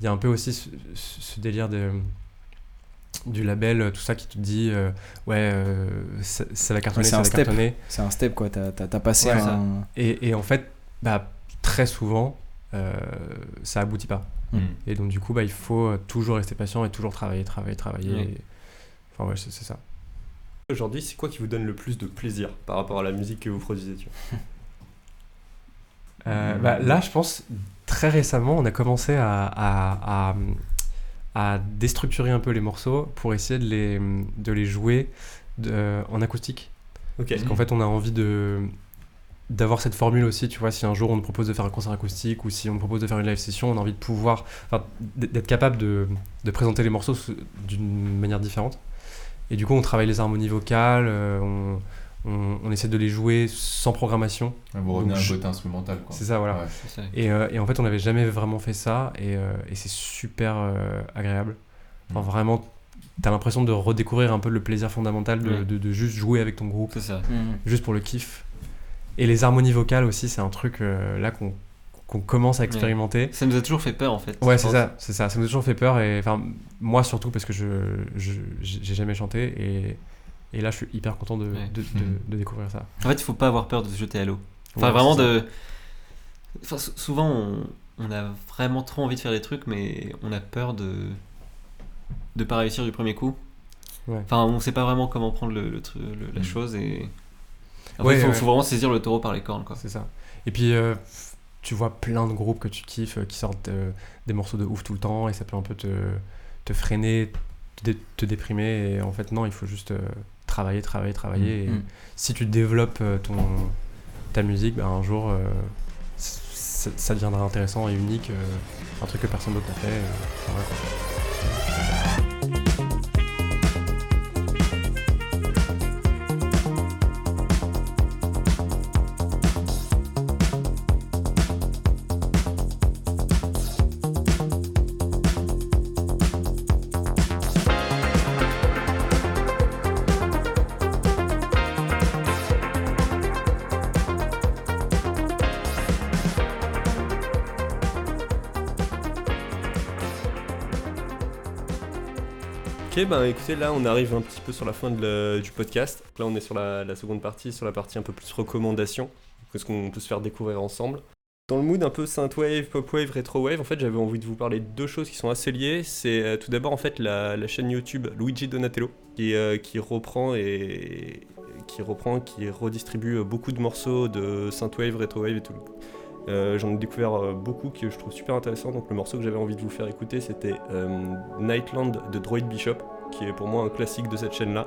il y a un peu aussi ce, délire de du label, tout ça qui te dit euh, ouais euh, ça, ça va cartonner, c'est ça un va step. cartonner. C'est un step quoi, t'as t'as- t'as passé Ouais, un. Et, et en fait, bah, très souvent, euh, ça aboutit pas. Mm. Et donc du coup, bah, il faut toujours rester patient et toujours travailler, travailler, travailler. Ouais. Et- Enfin ouais, c'est ça. Aujourd'hui, c'est quoi qui vous donne le plus de plaisir par rapport à la musique que vous produisez tu vois? Euh, bah, là, je pense, très récemment, on a commencé à, à, à, à déstructurer un peu les morceaux pour essayer de les, de les jouer de- en acoustique. Ok. Parce qu'en fait, on a envie de d'avoir cette formule aussi, tu vois, si un jour on nous propose de faire un concert acoustique ou si on nous propose de faire une live session, on a envie de pouvoir, d'être capable de, de présenter les morceaux d'une manière différente. Et du coup, on travaille les harmonies vocales, euh, on, on, on essaie de les jouer sans programmation. Vous revenez Donc, à un je- côté instrumental. quoi. C'est ça, voilà. Ouais. C'est ça. Et, euh, et en fait, on n'avait jamais vraiment fait ça et, euh, et c'est super euh, agréable. Enfin, Mm. vraiment, t'as l'impression de redécouvrir un peu le plaisir fondamental de, Ouais. de- de juste jouer avec ton groupe, C'est ça. juste pour le kiff. Et les harmonies vocales aussi, c'est un truc euh, là qu'on qu'on commence à expérimenter. Ça nous a toujours fait peur en fait. Ouais, c'est ça, c'est ça. Ça nous a toujours fait peur et enfin moi surtout parce que je j'ai jamais chanté et, et là je suis hyper content de, Ouais. de, de- de découvrir ça. En fait, il faut pas avoir peur de se jeter à l'eau. Enfin, Ouais, vraiment de. Enfin, sou- souvent, on, on a vraiment trop envie de faire des trucs, mais on a peur de de pas réussir du premier coup. Enfin, on sait pas vraiment comment prendre le, le la Mm. chose et. Il faut, faut vraiment saisir le taureau par les cornes, quoi. C'est ça. Et puis, euh, tu vois plein de groupes que tu kiffes euh, qui sortent des morceaux de ouf tout le temps et ça peut un peu te, te freiner, te, dé- te déprimer. Et en fait, non, il faut juste euh, travailler, travailler, travailler. et Mm. Si tu développes euh, ton, ta musique, bah, un jour, euh, ça deviendra intéressant et unique. euh, un truc que personne d'autre n'a fait. enfin, Ok, ben écoutez, là on arrive un petit peu sur la fin le- du podcast. Là on est sur la, seconde partie, sur la partie un peu plus recommandation. Qu'est-ce qu'on peut se faire découvrir ensemble Dans le mood un peu synthwave, popwave, retrowave, en fait j'avais envie de vous parler de deux choses qui sont assez liées. C'est euh, tout d'abord en fait la, chaîne YouTube Luigi Donatello qui, euh, qui reprend et qui reprend, qui redistribue beaucoup de morceaux de synthwave, retrowave et tout. Euh, J'en ai découvert euh, beaucoup que je trouve super intéressant. Donc le morceau que j'avais envie de vous faire écouter, c'était euh, Nightland de Droid Bishop, qui est pour moi un classique de cette chaîne-là.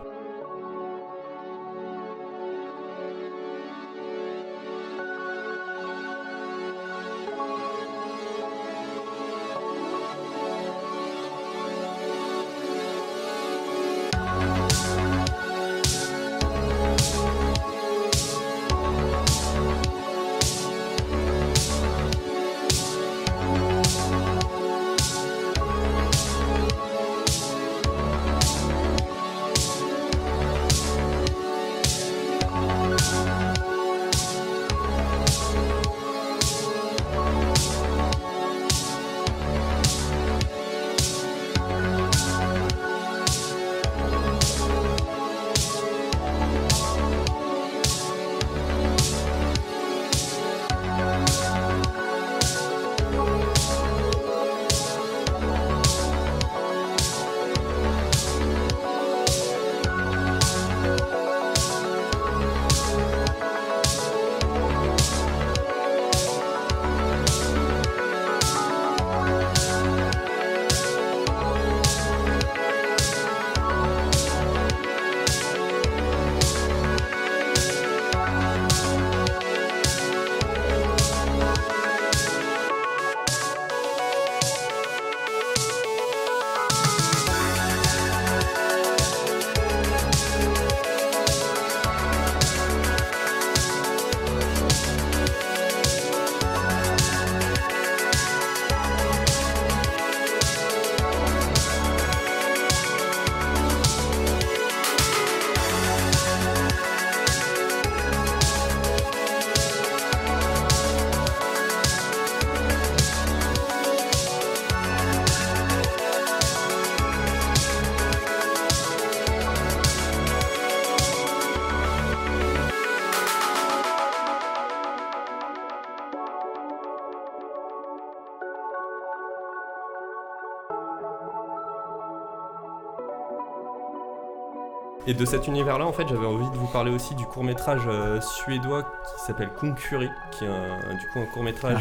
Et de cet univers-là, en fait, j'avais envie de vous parler aussi du court métrage suédois qui s'appelle Concurry, qui est un, du coup un court métrage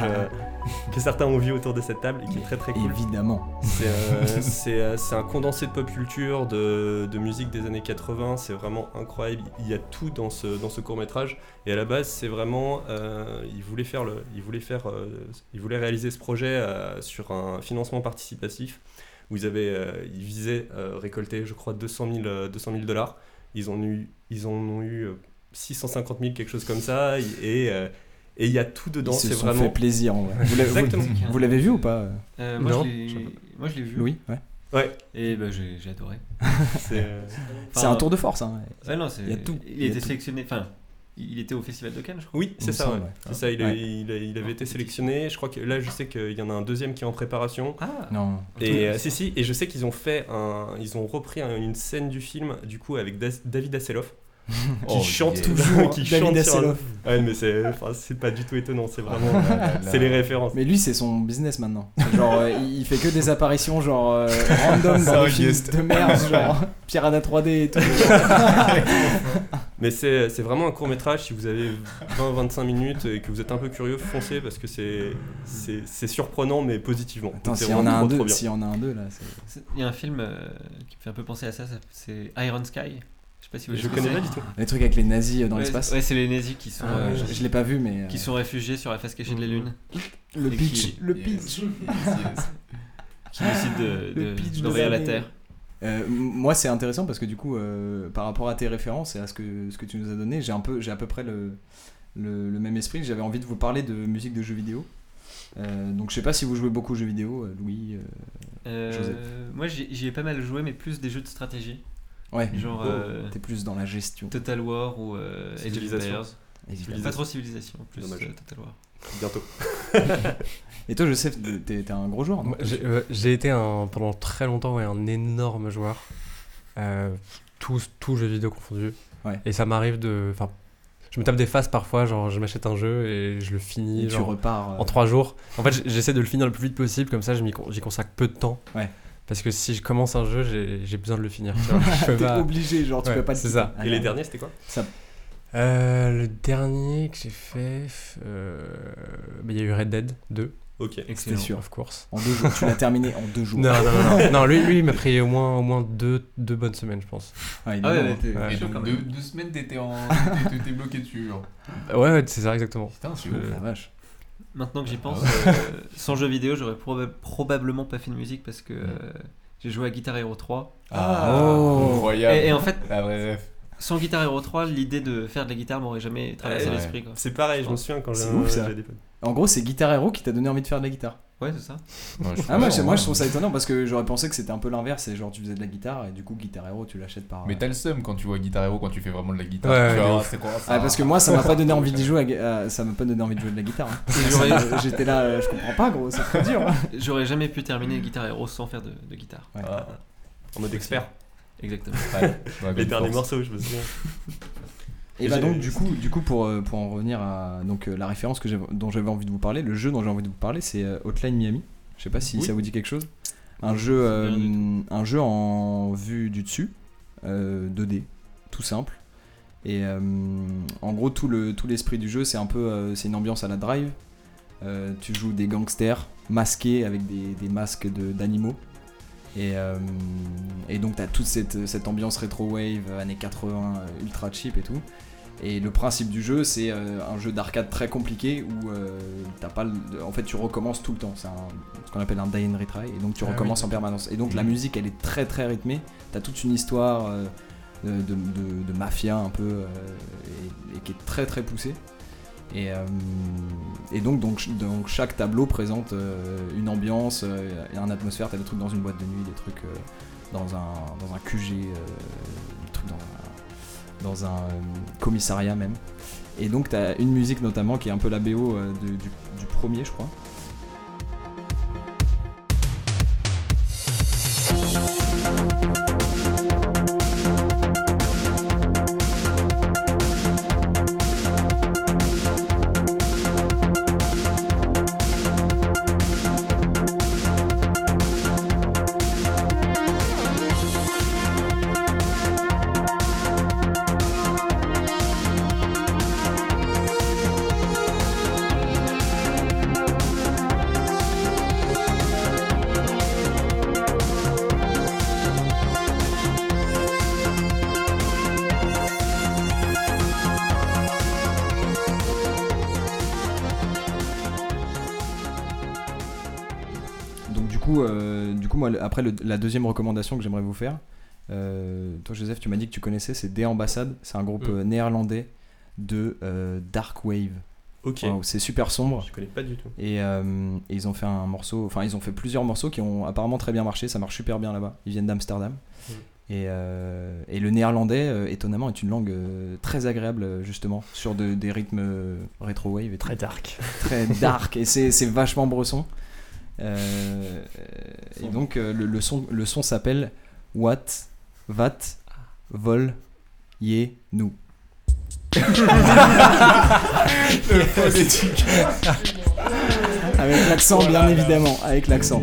que certains ont vu autour de cette table et qui est très très cool. Évidemment. C'est euh, euh, un condensé de pop culture, de, de musique des années 80, c'est vraiment incroyable. Il y a tout dans ce, dans ce court métrage. Et à la base, c'est vraiment. euh, il, voulait faire le, il, voulait faire, euh, il voulait réaliser ce projet euh, sur un financement participatif où ils, avaient, euh, ils visaient euh, récolter, je crois, 200 000, euh, 200 000 dollars. Ils, en eu, ils en ont eu euh, 650 000, quelque chose comme ça. Et euh, et il y a tout dedans. Ils se C'est vraiment. fait plaisir. en vrai. Vous l'avez- vous- Exactement. Vous l'avez vu ou pas Euh, moi, Non. je l'ai- moi, je l'ai vu. Louis Ouais. Ouais, Et bah, j'ai j'ai adoré. c'est. euh, un tour de force. Hein. Ouais, non, c'est- Il y a tout. Il, Il était tout. sélectionné. Enfin, il était au Festival de Cannes, je crois. Oui, c'est ça, semble, ouais. ouais. C'est ça, il, a- Ouais. il, a- il avait été sélectionné. Je crois que là, je sais qu'il y en a un deuxième qui est en préparation. Ah Non. Et euh, si, si, et je sais qu'ils ont fait un. Ils ont repris un- une scène du film, du coup, avec David Hasselhoff, qui Oh, chante. Toujours qui David chante. Ouais, mais c'est enfin, c'est pas du tout étonnant, c'est vraiment. Ah c'est les références. Mais lui, c'est son business maintenant. Genre, euh, il fait que des apparitions genre euh, random dans un des films de merde, genre Piranha 3D et tout. Mais c'est c'est vraiment un court métrage. Si vous avez 20-25 minutes et que vous êtes un peu curieux, foncez parce que c'est c'est c'est surprenant, mais positivement. Attends, s'il y en a un deux, a un deux là, Il y a un film euh, qui me fait un peu penser à ça- c'est Iron Sky. Je sais pas si vous Je connais pas du tout. Les trucs avec les nazis euh, dans Ouais, l'espace. Ouais, c'est les nazis qui sont, Ah, euh, je, je l'ai pas vu, mais. euh, qui sont réfugiés sur la face cachée de la Lune. Le pitch. qui- Le pitch. Yes, yes. Qui décident de- d'envahir la. Terre. Euh, moi, c'est intéressant parce que du coup, euh, par rapport à tes références et à ce que, ce que tu nous as donné, j'ai un peu, j'ai à peu près le, le, le même esprit. J'avais envie de vous parler de musique de jeux vidéo. Euh, donc, je sais pas si vous jouez beaucoup aux jeux vidéo, Louis. euh, Euh, Joseph. moi, j'y ai pas mal joué, mais plus des jeux de stratégie. Ouais. Genre Oh. euh, T'es plus dans la gestion. Total War ou euh, Age of Civilisation. Empires. évidemment. Pas trop Civilisation, plus Dommage. euh, Total War. Bientôt. Et toi, je sais, t'es t'es un gros joueur. J'ai euh, j'ai été un, pendant très longtemps ouais, un énorme joueur. Euh, tous, tous jeux vidéo confondus. Ouais. Et ça m'arrive de. Enfin, je me tape des phases parfois, genre je m'achète un jeu et je le finis Et tu repars. euh, en trois jours. En fait, j'essaie de le finir le plus vite possible, comme ça j'y consacre peu de temps. Ouais. Parce que si je commence un jeu, j'ai besoin de le finir. T'es pas- obligé, genre, tu Ouais, peux pas le c'est ça. Ah, Et les derniers, c'était quoi Ça- Euh, le dernier que j'ai fait, euh, bah, il y a eu Red Dead 2, Ok. Excellent. sûr. of course. En deux jours. tu l'as terminé en deux jours. Non, non, non, non, non, lui, lui il m'a pris au moins, au moins deux, deux bonnes semaines, je pense. Ouais, il Ah ouais, Ouais. Deux, semaines, t'étais en... bloqué dessus. genre. Ouais, ouais, c'est ça, exactement. Putain, c'est ouf. La vache. Maintenant que j'y pense, Ah euh, sans jeu vidéo, j'aurais proba- probablement pas fait de musique parce que euh, j'ai joué à Guitar Hero 3. Ah, Oh. incroyable. Et, et en fait, sans Guitar Hero 3, l'idée de faire de la guitare m'aurait jamais traversé Ouais. l'esprit. quoi. C'est pareil, je me souviens quand C'est j'ai ouf, ça. j'avais des potes. En gros, c'est Guitar Hero qui t'a donné envie de faire de la guitare. Ouais, c'est ça. Ouais, je Ah, moi, moi je trouve ça étonnant parce que j'aurais pensé que c'était un peu l'inverse. C'est genre tu faisais de la guitare et du coup Guitar Hero tu l'achètes par. Mais t'as le seum quand tu vois Guitar Hero, quand tu fais vraiment de la guitare. Ouais, tu de vois, ouf. c'est quoi ça Ah, parce que moi ça m'a pas donné envie d'y jouer. à à- ça m'a pas donné envie de jouer de la guitare. hein. J'aurais- J'étais là, euh, je comprends pas gros, c'est très dur. hein. J'aurais jamais pu terminer Guitar Hero sans faire de, de guitare. Ouais. Ah, en mode expert. Exactement. Les derniers morceaux, je me souviens. Et bah donc du coup, du coup pour, euh, pour en revenir à donc euh, la référence que dont j'avais envie de vous parler, le jeu dont j'ai envie de vous parler, c'est euh, Hotline Miami. Je sais pas si Oui. ça vous dit quelque chose. Un jeu, euh, un jeu en vue du dessus, euh, 2D, tout simple. Et euh, en gros tout le tout l'esprit du jeu, c'est un peu c'est une ambiance à la Drive. Tu joues des gangsters masqués avec des, des masques de- d'animaux. Et, et donc tu as toute cette, cette ambiance rétro-wave, euh, années 80, euh, ultra cheap et tout. Et le principe du jeu, c'est euh, un jeu d'arcade très compliqué où euh, t'as pas le- en fait tu recommences tout le temps. C'est ce qu'on appelle un die and retry. Et donc tu Ah recommences oui. en permanence. Et donc la musique, elle est très très rythmée. T'as toute une histoire euh, de, de- de- de mafia un peu et, et qui est très très poussée. Et, euh, et donc, donc, donc chaque tableau présente euh, une ambiance euh, et une atmosphère. T'as des trucs dans une boîte de nuit, des trucs dans, un, dans un QG, des trucs dans un, dans un commissariat même. Et donc t'as une musique notamment qui est un peu la BO euh, du, du premier je crois. Coup, euh, du coup moi, après le- la deuxième recommandation que j'aimerais vous faire, euh, toi Joseph, tu m'as dit que tu connaissais, c'est Des Ambassades. C'est un groupe Mm. euh, néerlandais de euh, dark wave. Ok. C'est super sombre. Je connais pas du tout. Et, euh, et ils ont fait un morceau, enfin ils ont fait plusieurs morceaux qui ont apparemment très bien marché, ça marche super bien là-bas. Ils viennent d'Amsterdam. Mm. Et, euh, et le néerlandais, euh, étonnamment, est une langue euh, très agréable justement sur de- des rythmes euh, rétro wave et. Très dark. très dark et c'est c'est vachement bresson. Euh, et donc euh, le, le son, le son s'appelle What Vat Vol Ye Nou. Avec l'accent, bien évidemment, avec l'accent.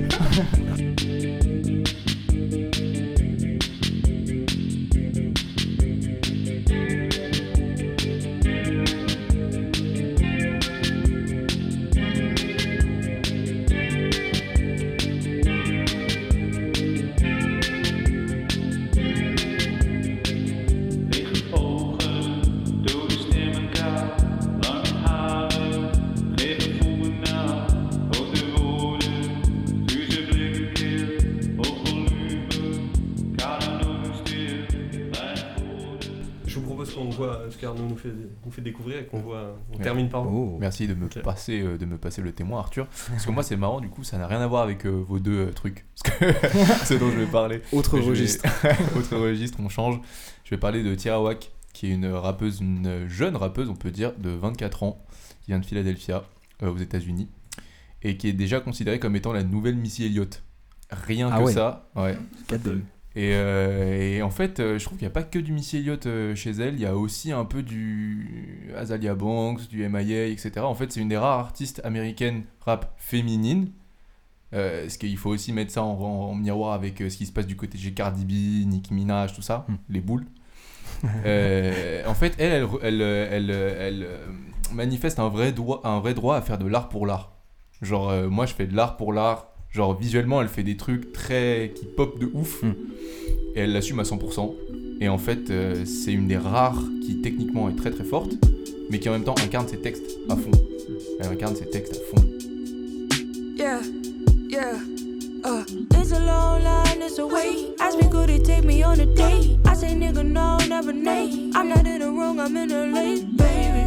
Fait, découvrir et qu'on voit. On Ouais. termine par vous. Oh. Merci de me, passer, euh, de me passer le témoin, Arthur. Parce que moi, c'est marrant, du coup, ça n'a rien à voir avec euh, vos deux euh, trucs. Parce que ce dont je vais parler. Autre vais- registre. Autre registre, on change. Je vais parler de Tirawak, qui est une rappeuse, une jeune rappeuse, on peut dire, de 24 ans, qui vient de Philadelphia, euh, aux États-Unis, et qui est déjà considérée comme étant la nouvelle Missy Elliott. Rien Ah que ouais. ça, ouais. Et, euh, et en fait, euh, je trouve qu'il n'y a pas que du Missy Elliott euh, chez elle, il y a aussi un peu du Azalia Banks, du MIA, etc. En fait, c'est une des rares artistes américaines rap féminines. Euh, ce qu'il faut aussi mettre ça en, en- en miroir avec ce qui se passe du côté de Cardi B, Nicki Minaj, tout ça, Hmm. les boules. Euh, en fait, elle, elle, elle, elle, elle, manifeste un vrai, droit, un vrai droit à faire de l'art pour l'art. Genre, moi, je fais de l'art pour l'art. Genre, visuellement, elle fait des trucs très. qui pop de ouf. Hmm. Et elle l'assume à 100%. Et en fait, euh, c'est une des rares qui, techniquement, est très très forte, mais qui en même temps incarne ses textes à fond. Elle incarne ses textes à fond. Yeah, yeah. Uh, it's a long line, it's a wait. Ask me, could it take me on a date? I say, nigga, no, never. I'm not in the wrong, I'm in the late, baby.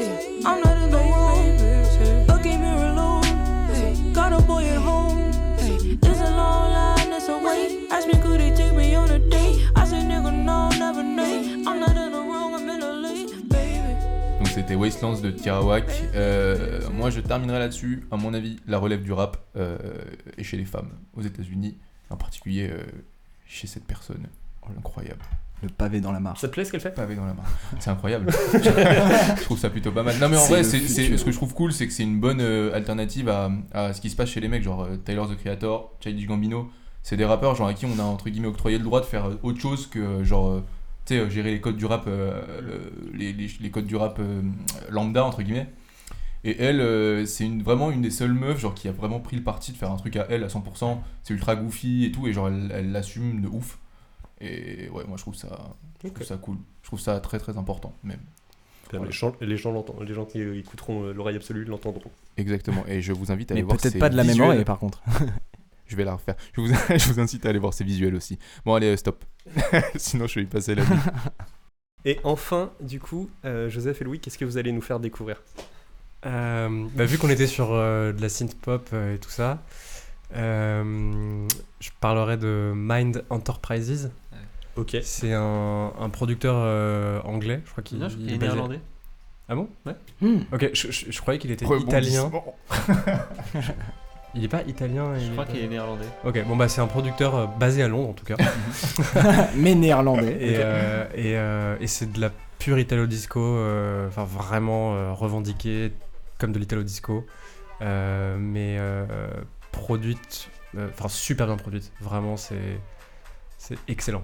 Yeah, I'm not in the wrong. Donc c'était Wastelands de Tirawak. Euh, moi je terminerai là-dessus. À mon avis, la relève du rap euh, est chez les femmes aux États-Unis, en particulier euh, chez cette personne. Incroyable. Le pavé dans la mare. Ça te plaît ce qu'elle fait Pavé dans la main. C'est incroyable. je trouve ça plutôt pas mal. Non mais en vrai, c'est, ce que je trouve cool, c'est que c'est une bonne euh, alternative à, à ce qui se passe chez les mecs, genre euh, Tyler the Creator, Childish Gambino. C'est des rappeurs genre à qui on a entre guillemets octroyé le droit de faire euh, autre chose que euh, genre euh, tu sais gérer les codes du rap, les, les- les codes du rap euh, lambda entre guillemets. Et elle, euh, c'est une, vraiment une des seules meufs genre qui a vraiment pris le parti de faire un truc à elle à 100%. C'est ultra goofy et tout et genre elle elle l'assume de ouf. Et ouais, moi je trouve ça, je trouve ça cool. Je trouve ça très très important même. Les gens, les gens, les gens qui euh, écouteront euh, l'oreille absolue l'entendront. Exactement. Et je vous invite à aller voir peut-être ces pas de la même visuels. oreille par contre. Je vais la refaire. Je vous, je vous incite à aller voir ces visuels aussi. Bon allez, euh, stop. Sinon je vais y passer la vie. Et enfin, du coup, euh, Joseph et Louis, qu'est-ce que vous allez nous faire découvrir? Euh, bah, vu qu'on était sur euh, de la synth pop euh, et tout ça, euh, je parlerai de Mind Enterprises. Ok. C'est un, un producteur euh, anglais, je crois qu'il est néerlandais. Ah bon? Ouais. Hmm. Ok, je, je- je croyais qu'il était italien. Il est pas italien Je crois qu'il est néerlandais. Ok, bon bah c'est un producteur euh, basé à Londres en tout cas. Mais néerlandais. Et, euh, et, euh, et c'est de la pure italo disco, euh, enfin vraiment euh, revendiqué comme de l'italo disco, euh, mais euh, produite, euh, enfin super bien produite. Vraiment, c'est c'est excellent.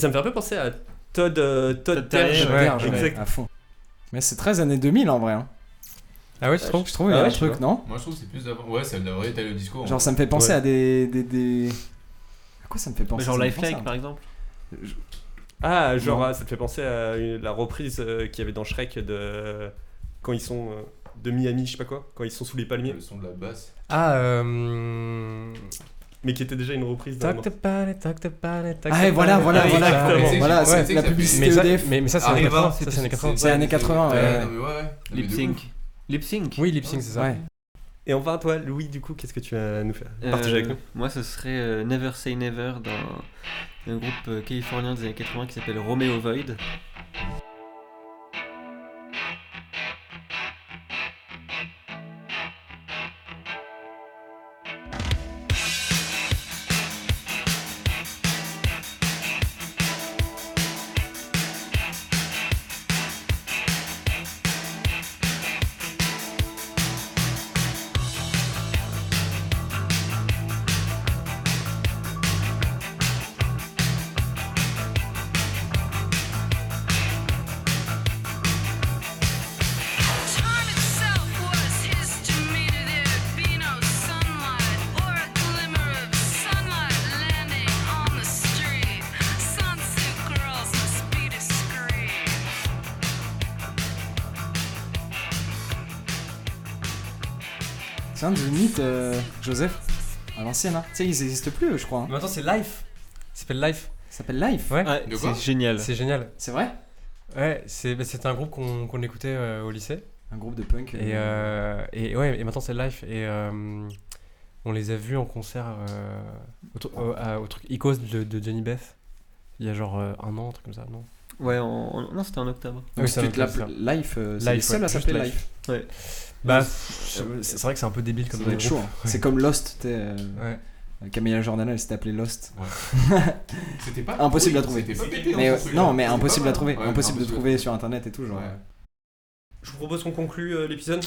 Mais ça me fait un peu penser à Todd, euh, Todd, Todd. Ouais, exact. à fond. Mais c'est très années 2000 en vrai. Hein. Ah ouais, tu trouves? Je trouve il y a Ah un ouais, je sais truc, non? Moi je trouve que c'est plus d'avant. Ouais, ça devrait être le discours. Genre ça me fait penser Ouais. à des, des, des... À quoi ça me fait penser? Genre ça me Lifelike pense à- par exemple. Ah, genre, Non. ah, ça te fait penser à une- la reprise euh, qu'il y avait dans Shrek de. Quand ils sont. euh, de Miami, je sais pas quoi, quand ils sont sous les palmiers. Le son de la basse. Ah, euh. Mais qui était déjà une reprise d'un. Talk about it, talk about it, talk Ah, et voilà, voilà, voilà. Voilà, c'est la publicité Mais ça, EDF. mais, ça, c'est années Arriva, 80. Ça, c'est années 80. C'est années 80, ouais. Lip sync. Lip sync. Oui, lip sync, c'est ça. Et enfin, toi, Louis, du coup, qu'est-ce que tu vas nous faire? Euh, Partager avec nous. Moi, ce serait euh, Never Say Never d'un un groupe euh, californien des années 80 qui s'appelle Romeo Void. Euh, Joseph, à l'ancienne. Hein. Tu sais, ils n'existent plus, je crois. hein. Mais maintenant, c'est Life. Ça s'appelle Life. Ça s'appelle Life. Ouais. Ouais, De quoi c'est génial. C'est génial. C'est vrai? Ouais, c'est bah, c'était un groupe qu'on qu'on écoutait euh, au lycée. Un groupe de punk. Et, euh, et ouais, et maintenant c'est Life. Et euh, on les a vus en concert euh, au, tru- au- à- au truc Icos de, de Johnny Beth. Il y a genre euh, un an, un truc comme ça, non? Ouais, en, en- non, c'était en octobre. Donc Oui, si ça tu me te fait l'appelles Life, euh, c'est Life, les seuls ouais, à juste s'appeler Life. Life. Bah, c'est vrai que c'est un peu débile Ça comme doit être groupe. chaud. hein. C'est comme Lost, tu sais. euh, Ouais. Camilla Jordan, elle s'était appelée Lost. C'était pas. Impossible à trouver. C'était pas pété, Mais hein, euh, non, mais C'était impossible à trouver. Ouais, impossible de trouver sur internet et tout. Genre. Ouais. Je vous propose qu'on conclue euh, l'épisode.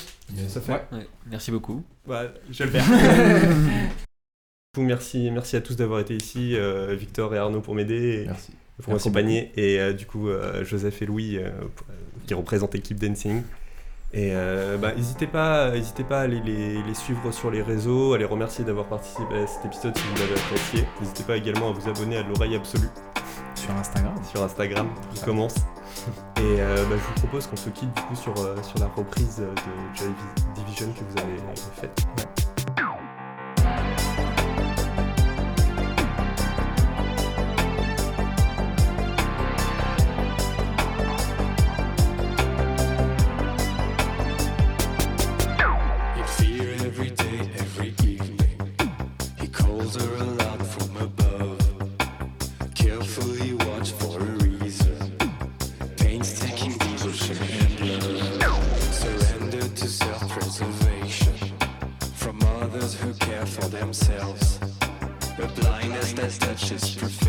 Ça fait. Ouais. Ouais, merci beaucoup. Ouais, je vais le faire. Du coup, merci, merci à tous d'avoir été ici, euh, Victor et Arnaud pour m'aider, Merci. pour m'accompagner, et euh, du coup euh, Joseph et Louis euh, euh, qui représentent l'équipe Dancing. Et euh, bah, n'hésitez pas, pas à aller les, les suivre sur les réseaux, à les remercier d'avoir participé à cet épisode si vous l'avez apprécié. N'hésitez pas également à vous abonner à l'oreille absolue Sur Instagram. sur Instagram qui commence. Et euh, bah, je vous propose qu'on se quitte du coup sur, euh, sur la reprise de Joy Division que vous avez faite. is perfect.